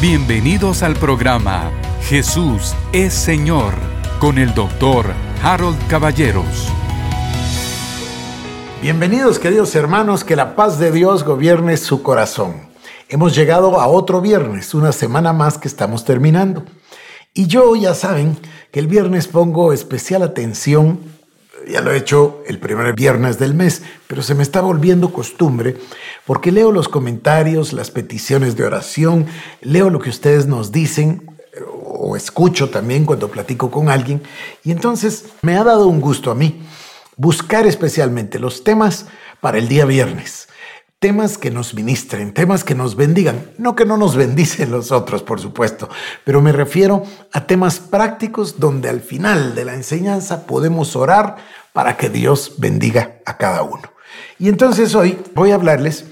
Bienvenidos al programa Jesús es Señor con el doctor Harold Caballeros. Bienvenidos queridos hermanos, que la paz de Dios gobierne su corazón. Hemos llegado a otro viernes, una semana más que estamos terminando. Y yo ya saben que el viernes pongo especial atención, ya lo he hecho el primer viernes del mes, pero se me está volviendo costumbre porque leo los comentarios, las peticiones de oración, leo lo que ustedes nos dicen o escucho también cuando platico con alguien y entonces me ha dado un gusto a mí buscar especialmente los temas para el día viernes. Temas que nos ministren, temas que nos bendigan, no que no nos bendicen los otros, por supuesto, pero me refiero a temas prácticos donde al final de la enseñanza podemos orar para que Dios bendiga a cada uno. Y entonces hoy voy a hablarles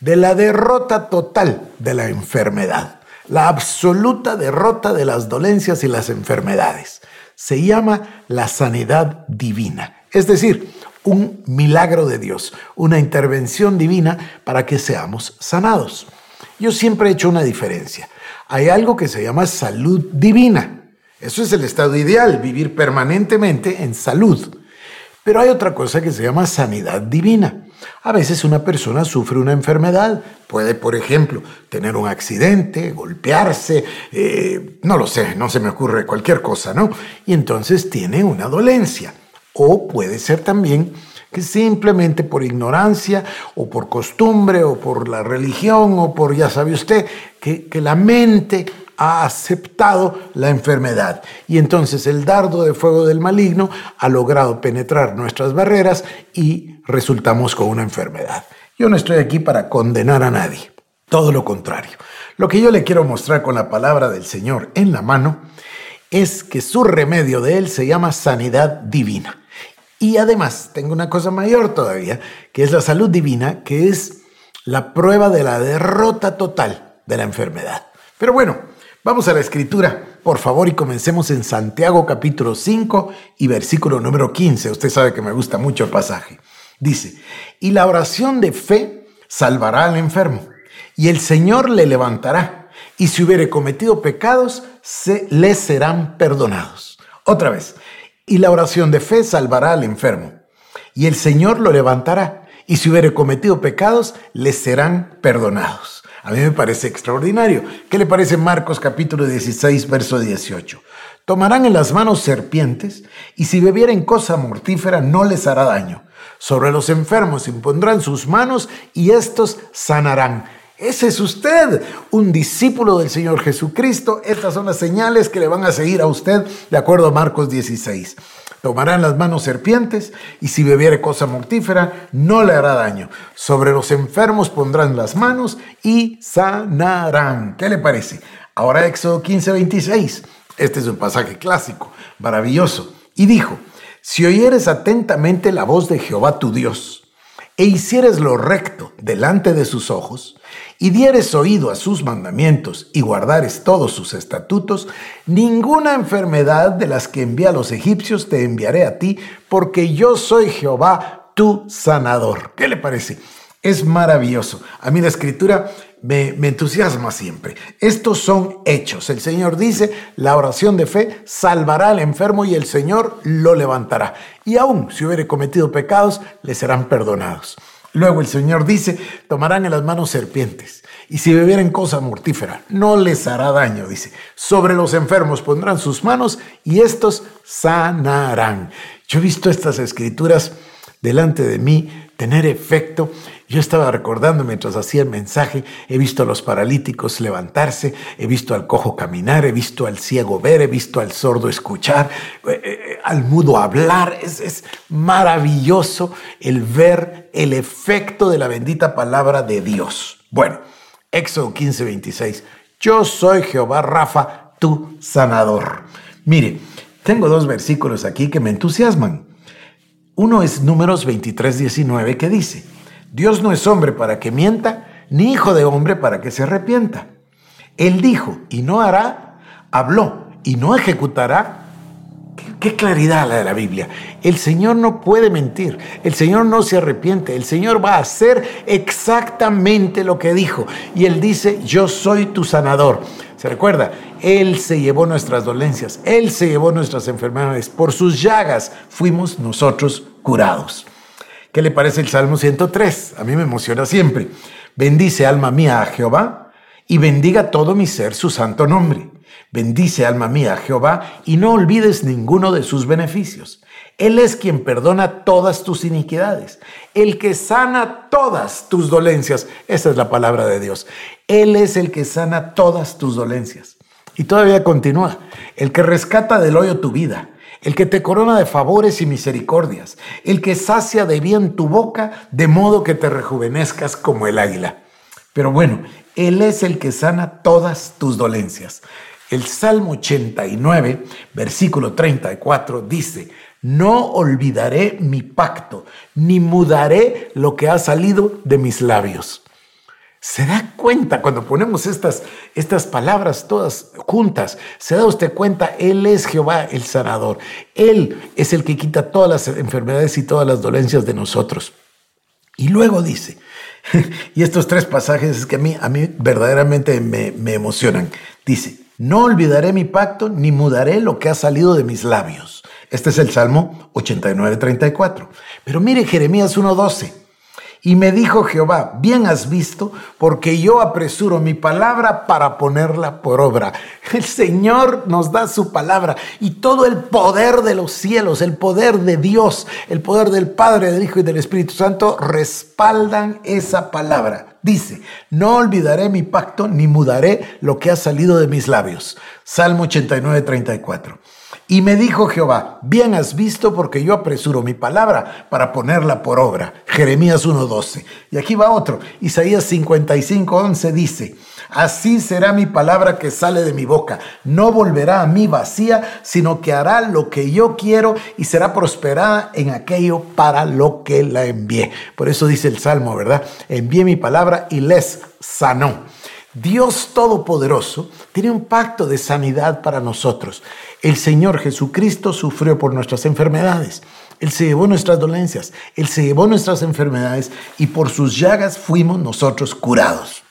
de la derrota total de la enfermedad, la absoluta derrota de las dolencias y las enfermedades. Se llama la sanidad divina. Es decir, un milagro de Dios, una intervención divina para que seamos sanados. Yo siempre he hecho una diferencia. Hay algo que se llama salud divina. Eso es el estado ideal, vivir permanentemente en salud. Pero hay otra cosa que se llama sanidad divina. A veces una persona sufre una enfermedad, puede, por ejemplo, tener un accidente, golpearse, eh, no lo sé, no se me ocurre cualquier cosa, ¿no? Y entonces tiene una dolencia. O puede ser también que simplemente por ignorancia o por costumbre o por la religión o por, ya sabe usted, que, que la mente ha aceptado la enfermedad. Y entonces el dardo de fuego del maligno ha logrado penetrar nuestras barreras y resultamos con una enfermedad. Yo no estoy aquí para condenar a nadie, todo lo contrario. Lo que yo le quiero mostrar con la palabra del Señor en la mano es que su remedio de él se llama sanidad divina. Y además, tengo una cosa mayor todavía, que es la salud divina, que es la prueba de la derrota total de la enfermedad. Pero bueno, vamos a la escritura, por favor, y comencemos en Santiago capítulo 5 y versículo número 15. Usted sabe que me gusta mucho el pasaje. Dice, y la oración de fe salvará al enfermo, y el Señor le levantará, y si hubiere cometido pecados, se le serán perdonados. Otra vez, y la oración de fe salvará al enfermo, y el Señor lo levantará, y si hubiere cometido pecados, le serán perdonados. A mí me parece extraordinario. ¿Qué le parece Marcos capítulo 16, verso 18? Tomarán en las manos serpientes, y si bebieren cosa mortífera no les hará daño. Sobre los enfermos impondrán sus manos, y estos sanarán. Ese es usted, un discípulo del Señor Jesucristo. Estas son las señales que le van a seguir a usted de acuerdo a Marcos 16. Tomarán las manos serpientes y si bebiere cosa mortífera no le hará daño. Sobre los enfermos pondrán las manos y sanarán. ¿Qué le parece? Ahora Éxodo 15, 26. Este es un pasaje clásico, maravilloso. Y dijo, si oyeres atentamente la voz de Jehová tu Dios, e hicieres lo recto delante de sus ojos, y dieres oído a sus mandamientos y guardares todos sus estatutos, ninguna enfermedad de las que envía a los egipcios te enviaré a ti, porque yo soy Jehová tu sanador. ¿Qué le parece? Es maravilloso. A mí la escritura me, me, entusiasma siempre. Estos son hechos. El Señor dice, la oración de fe salvará al enfermo y el Señor lo levantará. Y aún si hubiere cometido pecados, le serán perdonados. Luego el Señor dice, tomarán en las manos serpientes, y si bebieren cosa mortífera, no les hará daño, dice. Sobre los enfermos pondrán sus manos, y estos sanarán. Yo he visto estas escrituras delante de mí tener efecto. Yo estaba recordando mientras hacía el mensaje, he visto a los paralíticos levantarse, he visto al cojo caminar, he visto al ciego ver, he visto al sordo escuchar, eh, eh, al mudo hablar. Es, es maravilloso el ver el efecto de la bendita palabra de Dios. Bueno, Éxodo 15, 26. Yo soy Jehová Rafa, tu sanador. Mire, tengo dos versículos aquí que me entusiasman. Uno es Números 23, 19 que dice, Dios no es hombre para que mienta, ni hijo de hombre para que se arrepienta. Él dijo y no hará, habló y no ejecutará. Qué claridad la de la Biblia. El Señor no puede mentir. El Señor no se arrepiente. El Señor va a hacer exactamente lo que dijo. Y Él dice, yo soy tu sanador. ¿Se recuerda? Él se llevó nuestras dolencias. Él se llevó nuestras enfermedades. Por sus llagas fuimos nosotros curados. ¿Qué le parece el Salmo 103? A mí me emociona siempre. Bendice alma mía a Jehová y bendiga todo mi ser su santo nombre. Bendice alma mía a Jehová y no olvides ninguno de sus beneficios. Él es quien perdona todas tus iniquidades, el que sana todas tus dolencias. Esa es la palabra de Dios. Él es el que sana todas tus dolencias. Y todavía continúa, el que rescata del hoyo tu vida, el que te corona de favores y misericordias, el que sacia de bien tu boca, de modo que te rejuvenezcas como el águila. Pero bueno, Él es el que sana todas tus dolencias. El Salmo 89, versículo 34 dice, no olvidaré mi pacto, ni mudaré lo que ha salido de mis labios. ¿Se da cuenta cuando ponemos estas, estas palabras todas juntas? ¿Se da usted cuenta? Él es Jehová el sanador. Él es el que quita todas las enfermedades y todas las dolencias de nosotros. Y luego dice, y estos tres pasajes es que a mí, a mí verdaderamente me, me emocionan. Dice, no olvidaré mi pacto ni mudaré lo que ha salido de mis labios. Este es el Salmo 89.34. Pero mire Jeremías 1.12. Y me dijo Jehová, bien has visto, porque yo apresuro mi palabra para ponerla por obra. El Señor nos da su palabra y todo el poder de los cielos, el poder de Dios, el poder del Padre, del Hijo y del Espíritu Santo respaldan esa palabra. Dice, no olvidaré mi pacto ni mudaré lo que ha salido de mis labios. Salmo 89, 34. Y me dijo Jehová, bien has visto porque yo apresuro mi palabra para ponerla por obra. Jeremías 1.12. Y aquí va otro. Isaías 55.11 dice, así será mi palabra que sale de mi boca. No volverá a mí vacía, sino que hará lo que yo quiero y será prosperada en aquello para lo que la envié. Por eso dice el Salmo, ¿verdad? Envié mi palabra y les sanó. Dios Todopoderoso tiene un pacto de sanidad para nosotros. El Señor Jesucristo sufrió por nuestras enfermedades. Él se llevó nuestras dolencias, Él se llevó nuestras enfermedades y por sus llagas fuimos nosotros curados.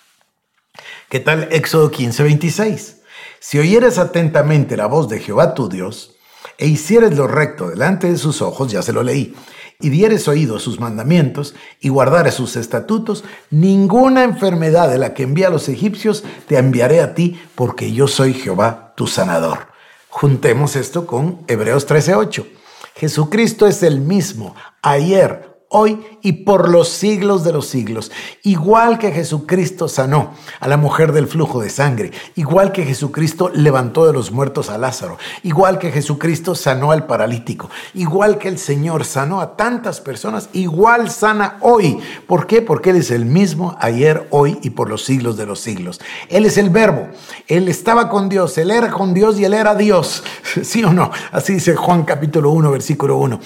¿Qué tal Éxodo 15, 26? Si oyeres atentamente la voz de Jehová tu Dios e hicieres lo recto delante de sus ojos, ya se lo leí, y dieres oído a sus mandamientos y guardares sus estatutos, ninguna enfermedad de la que envía a los egipcios te enviaré a ti, porque yo soy Jehová tu sanador. Juntemos esto con Hebreos 13:8. Jesucristo es el mismo ayer, hoy y por los siglos de los siglos. Igual que Jesucristo sanó a la mujer del flujo de sangre, igual que Jesucristo levantó de los muertos a Lázaro, igual que Jesucristo sanó al paralítico, igual que el Señor sanó a tantas personas, igual sana hoy. ¿Por qué? Porque Él es el mismo ayer, hoy y por los siglos de los siglos. Él es el verbo. Él estaba con Dios, Él era con Dios y Él era Dios. ¿Sí o no? Así dice Juan capítulo 1, versículo 1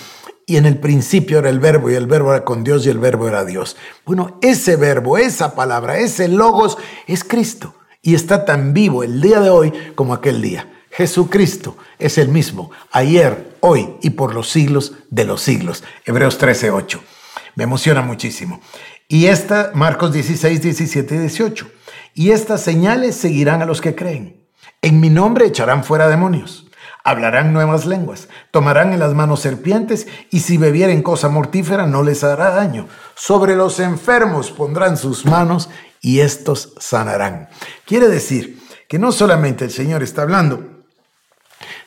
y en el principio era el verbo y el verbo era con Dios y el verbo era Dios. Bueno, ese verbo, esa palabra, ese logos es Cristo y está tan vivo el día de hoy como aquel día. Jesucristo es el mismo, ayer, hoy y por los siglos de los siglos. Hebreos 13, 8. Me emociona muchísimo. Y esta, Marcos 16, 17 y 18. Y estas señales seguirán a los que creen. En mi nombre echarán fuera demonios hablarán nuevas lenguas, tomarán en las manos serpientes y si bebieren cosa mortífera no les hará daño. Sobre los enfermos pondrán sus manos y estos sanarán. Quiere decir que no solamente el Señor está hablando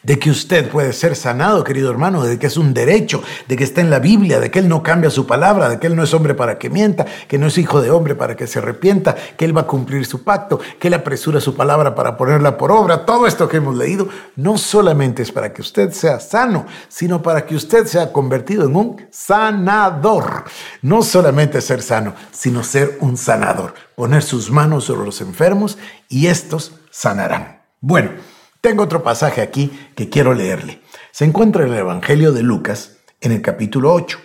de que usted puede ser sanado, querido hermano, de que es un derecho, de que está en la Biblia, de que Él no cambia su palabra, de que Él no es hombre para que mienta, que no es hijo de hombre para que se arrepienta, que Él va a cumplir su pacto, que Él apresura su palabra para ponerla por obra. Todo esto que hemos leído no solamente es para que usted sea sano, sino para que usted sea convertido en un sanador. No solamente ser sano, sino ser un sanador. Poner sus manos sobre los enfermos y estos sanarán. Bueno, tengo otro pasaje aquí que quiero leerle. Se encuentra en el Evangelio de Lucas, en el capítulo 8,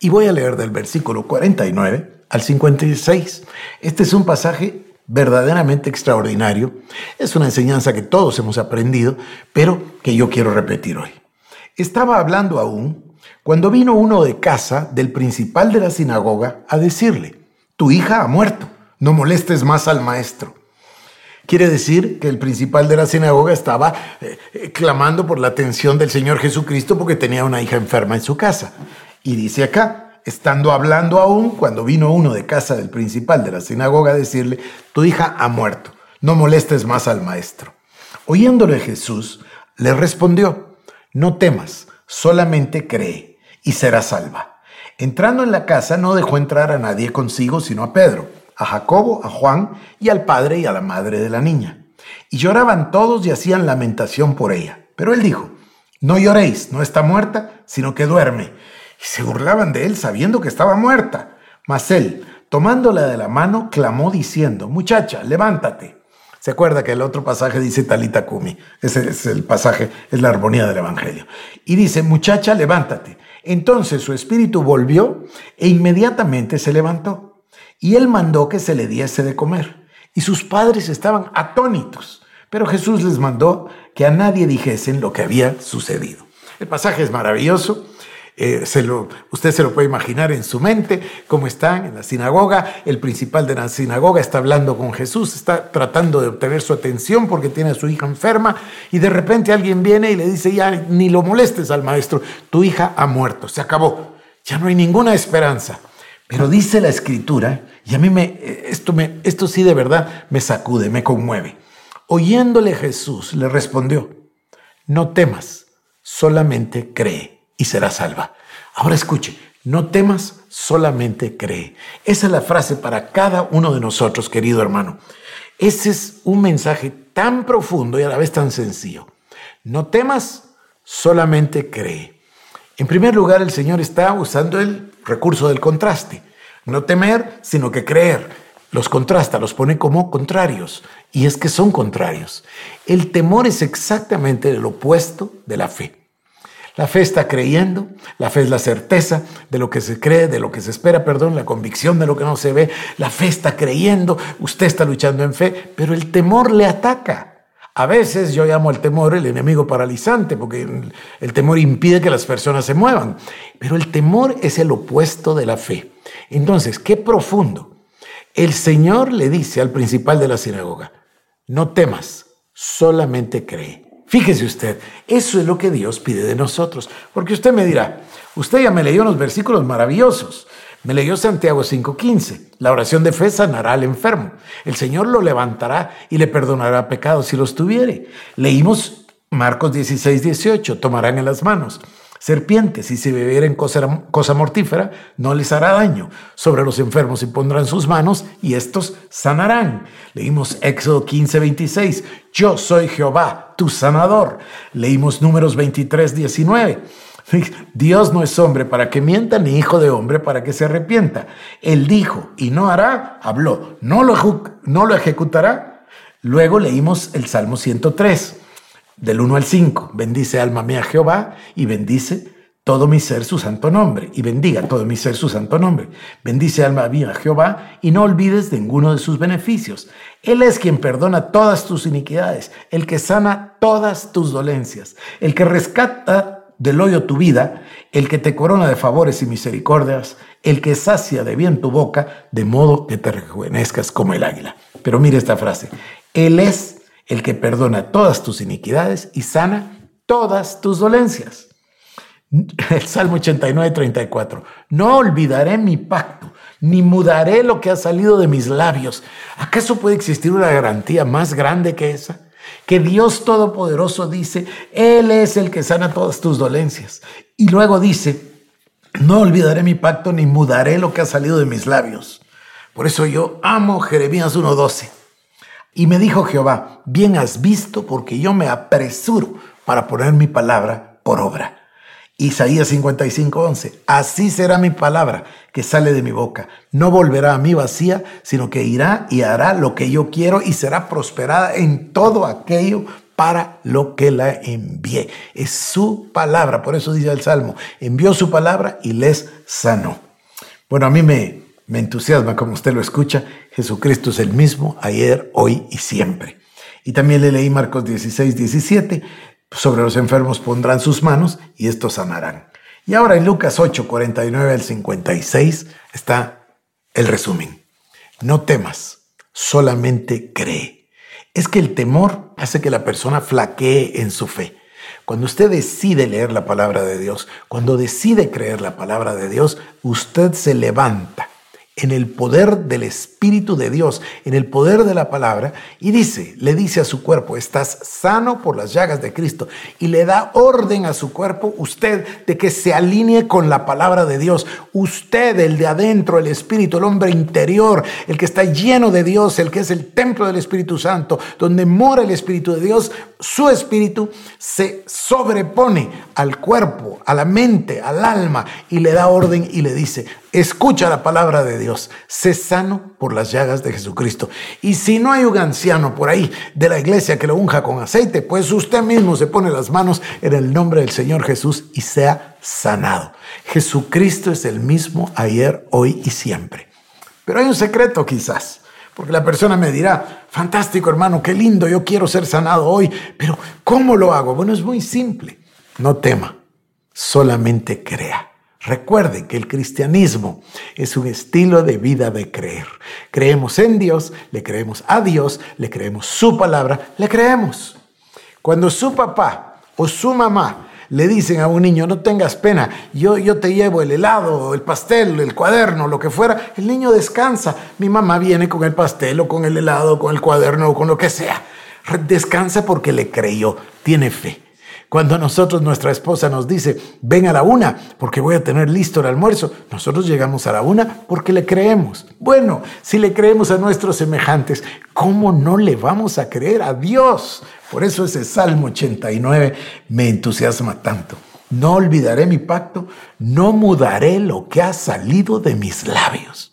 y voy a leer del versículo 49 al 56. Este es un pasaje verdaderamente extraordinario. Es una enseñanza que todos hemos aprendido, pero que yo quiero repetir hoy. Estaba hablando aún cuando vino uno de casa del principal de la sinagoga a decirle, tu hija ha muerto, no molestes más al maestro. Quiere decir que el principal de la sinagoga estaba eh, eh, clamando por la atención del Señor Jesucristo porque tenía una hija enferma en su casa. Y dice acá, estando hablando aún, cuando vino uno de casa del principal de la sinagoga a decirle, tu hija ha muerto, no molestes más al maestro. Oyéndole Jesús, le respondió, no temas, solamente cree y será salva. Entrando en la casa no dejó entrar a nadie consigo sino a Pedro a Jacobo, a Juan y al padre y a la madre de la niña. Y lloraban todos y hacían lamentación por ella. Pero él dijo, no lloréis, no está muerta, sino que duerme. Y se burlaban de él sabiendo que estaba muerta. Mas él, tomándola de la mano, clamó diciendo, muchacha, levántate. Se acuerda que el otro pasaje dice talita kumi. Ese es el pasaje, es la armonía del Evangelio. Y dice, muchacha, levántate. Entonces su espíritu volvió e inmediatamente se levantó y él mandó que se le diese de comer. Y sus padres estaban atónitos, pero Jesús les mandó que a nadie dijesen lo que había sucedido. El pasaje es maravilloso. Eh, usted se lo puede imaginar en su mente, cómo están en la sinagoga. El principal de la sinagoga está hablando con Jesús, está tratando de obtener su atención porque tiene a su hija enferma y de repente alguien viene y le dice, ya ni lo molestes al maestro, tu hija ha muerto, se acabó, ya no hay ninguna esperanza. Pero dice la escritura, y a mí me, esto, me, esto sí de verdad me sacude, me conmueve. Oyéndole Jesús le respondió, no temas, solamente cree y será salva. Ahora escuche, no temas, solamente cree. Esa es la frase para cada uno de nosotros, querido hermano. Ese es un mensaje tan profundo y a la vez tan sencillo. No temas, solamente cree. En primer lugar, el Señor está usando el recurso del contraste. No temer, sino que creer. Los contrasta, los pone como contrarios. Y es que son contrarios. El temor es exactamente el opuesto de la fe. La fe está creyendo, la fe es la certeza de lo que se cree, de lo que se espera, perdón, la convicción de lo que no se ve. La fe está creyendo, usted está luchando en fe, pero el temor le ataca. A veces yo llamo al temor el enemigo paralizante, porque el temor impide que las personas se muevan, pero el temor es el opuesto de la fe. Entonces, qué profundo. El Señor le dice al principal de la sinagoga, no temas, solamente cree. Fíjese usted, eso es lo que Dios pide de nosotros, porque usted me dirá, usted ya me leyó unos versículos maravillosos, me leyó Santiago 5:15. La oración de fe sanará al enfermo. El Señor lo levantará y le perdonará pecados si los tuviere. Leímos Marcos 16:18. Tomarán en las manos serpientes y si bebieren cosa, cosa mortífera no les hará daño. Sobre los enfermos y pondrán sus manos y estos sanarán. Leímos Éxodo 15:26. Yo soy Jehová, tu sanador. Leímos Números 23:19. Dios no es hombre para que mienta, ni hijo de hombre para que se arrepienta. Él dijo y no hará, habló, no lo, no lo ejecutará. Luego leímos el Salmo 103, del 1 al 5. Bendice alma mía Jehová y bendice todo mi ser su santo nombre, y bendiga todo mi ser su santo nombre. Bendice alma mía Jehová y no olvides ninguno de sus beneficios. Él es quien perdona todas tus iniquidades, el que sana todas tus dolencias, el que rescata del hoyo tu vida, el que te corona de favores y misericordias, el que sacia de bien tu boca, de modo que te rejuvenezcas como el águila. Pero mire esta frase, Él es el que perdona todas tus iniquidades y sana todas tus dolencias. El Salmo 89, 34. No olvidaré mi pacto, ni mudaré lo que ha salido de mis labios. ¿Acaso puede existir una garantía más grande que esa? Que Dios Todopoderoso dice, Él es el que sana todas tus dolencias. Y luego dice, no olvidaré mi pacto ni mudaré lo que ha salido de mis labios. Por eso yo amo Jeremías 1.12. Y me dijo Jehová, bien has visto porque yo me apresuro para poner mi palabra por obra. Isaías 55:11, así será mi palabra que sale de mi boca. No volverá a mí vacía, sino que irá y hará lo que yo quiero y será prosperada en todo aquello para lo que la envié. Es su palabra, por eso dice el Salmo, envió su palabra y les sanó. Bueno, a mí me, me entusiasma, como usted lo escucha, Jesucristo es el mismo ayer, hoy y siempre. Y también le leí Marcos 16, 17 Sobre los enfermos pondrán sus manos y estos sanarán. Y ahora en Lucas 8, 49 al 56 está el resumen. No temas, solamente cree. Es que el temor hace que la persona flaquee en su fe. Cuando usted decide leer la palabra de Dios, cuando decide creer la palabra de Dios, usted se levanta en el poder del Espíritu de Dios, en el poder de la palabra, y dice, le dice a su cuerpo, estás sano por las llagas de Cristo, y le da orden a su cuerpo, usted, de que se alinee con la palabra de Dios. Usted, el de adentro, el Espíritu, el hombre interior, el que está lleno de Dios, el que es el templo del Espíritu Santo, donde mora el Espíritu de Dios, su Espíritu se sobrepone al cuerpo, a la mente, al alma, y le da orden y le dice, escucha la palabra de Dios, sé sano por las llagas de Jesucristo. Y si no hay un anciano por ahí de la iglesia que lo unja con aceite, pues usted mismo se pone las manos en el nombre del Señor Jesús y sea sanado. Jesucristo es el mismo ayer, hoy y siempre. Pero hay un secreto quizás. Porque la persona me dirá, fantástico hermano, qué lindo, yo quiero ser sanado hoy, pero ¿cómo lo hago? Bueno, es muy simple. No tema, solamente crea. Recuerde que el cristianismo es un estilo de vida de creer. Creemos en Dios, le creemos a Dios, le creemos su palabra, le creemos. Cuando su papá o su mamá le dicen a un niño, no tengas pena, yo, yo te llevo el helado, el pastel, el cuaderno, lo que fuera, el niño descansa. Mi mamá viene con el pastel o con el helado, con el cuaderno o con lo que sea. Descansa porque le creyó, tiene fe. Cuando nosotros, nuestra esposa nos dice, ven a la una porque voy a tener listo el almuerzo, nosotros llegamos a la una porque le creemos. Bueno, si le creemos a nuestros semejantes, ¿cómo no le vamos a creer a Dios? Por eso ese Salmo 89 me entusiasma tanto. No olvidaré mi pacto, no mudaré lo que ha salido de mis labios.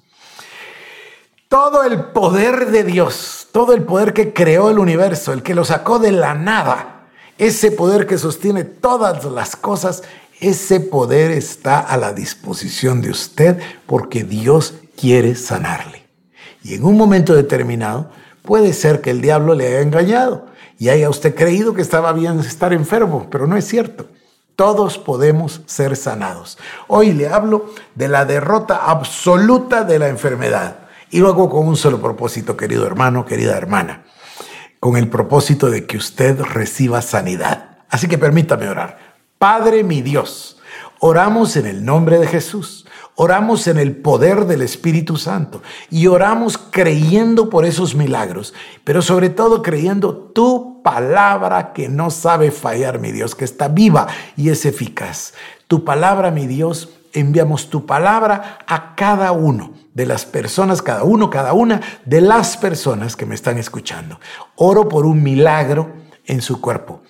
Todo el poder de Dios, todo el poder que creó el universo, el que lo sacó de la nada, ese poder que sostiene todas las cosas, ese poder está a la disposición de usted porque Dios quiere sanarle. Y en un momento determinado puede ser que el diablo le haya engañado y haya usted creído que estaba bien estar enfermo, pero no es cierto. Todos podemos ser sanados. Hoy le hablo de la derrota absoluta de la enfermedad. Y lo hago con un solo propósito, querido hermano, querida hermana con el propósito de que usted reciba sanidad. Así que permítame orar. Padre mi Dios, oramos en el nombre de Jesús. Oramos en el poder del Espíritu Santo y oramos creyendo por esos milagros, pero sobre todo creyendo tu palabra que no sabe fallar, mi Dios, que está viva y es eficaz. Tu palabra, mi Dios, enviamos tu palabra a cada uno de las personas, cada uno, cada una de las personas que me están escuchando. Oro por un milagro en su cuerpo.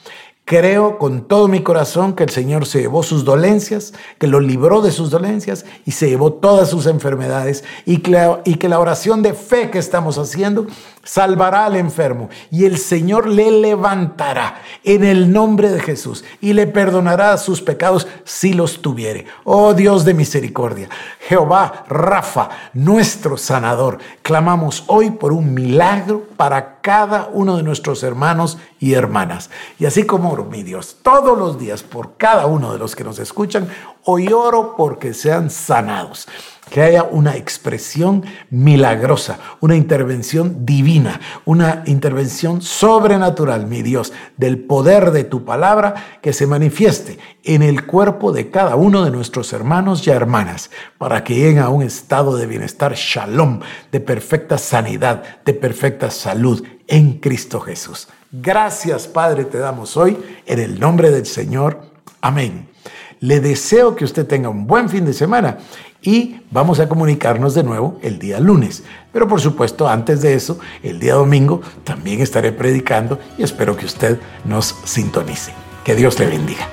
Creo con todo mi corazón que el Señor se llevó sus dolencias, que lo libró de sus dolencias y se llevó todas sus enfermedades y que, la oración de fe que estamos haciendo salvará al enfermo y el Señor le levantará en el nombre de Jesús y le perdonará sus pecados si los tuviere. Oh Dios de misericordia, Jehová Rafa, nuestro sanador, clamamos hoy por un milagro para cada uno de nuestros hermanos y hermanas. Y así como oro, mi Dios, todos los días por cada uno de los que nos escuchan, hoy oro porque sean sanados que haya una expresión milagrosa, una intervención divina, una intervención sobrenatural, mi Dios, del poder de tu palabra que se manifieste en el cuerpo de cada uno de nuestros hermanos y hermanas, para que lleguen a un estado de bienestar, shalom, de perfecta sanidad, de perfecta salud en Cristo Jesús. Gracias, Padre, te damos hoy en el nombre del Señor. Amén. Le deseo que usted tenga un buen fin de semana y vamos a comunicarnos de nuevo el día lunes. Pero por supuesto, antes de eso, el día domingo también estaré predicando y espero que usted nos sintonice. Que Dios le bendiga.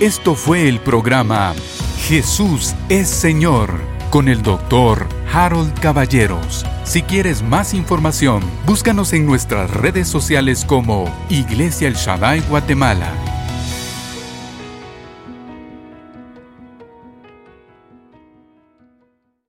Esto fue el programa Jesús es Señor con el doctor Harold Caballeros. Si quieres más información, búscanos en nuestras redes sociales como Iglesia El Shaddai Guatemala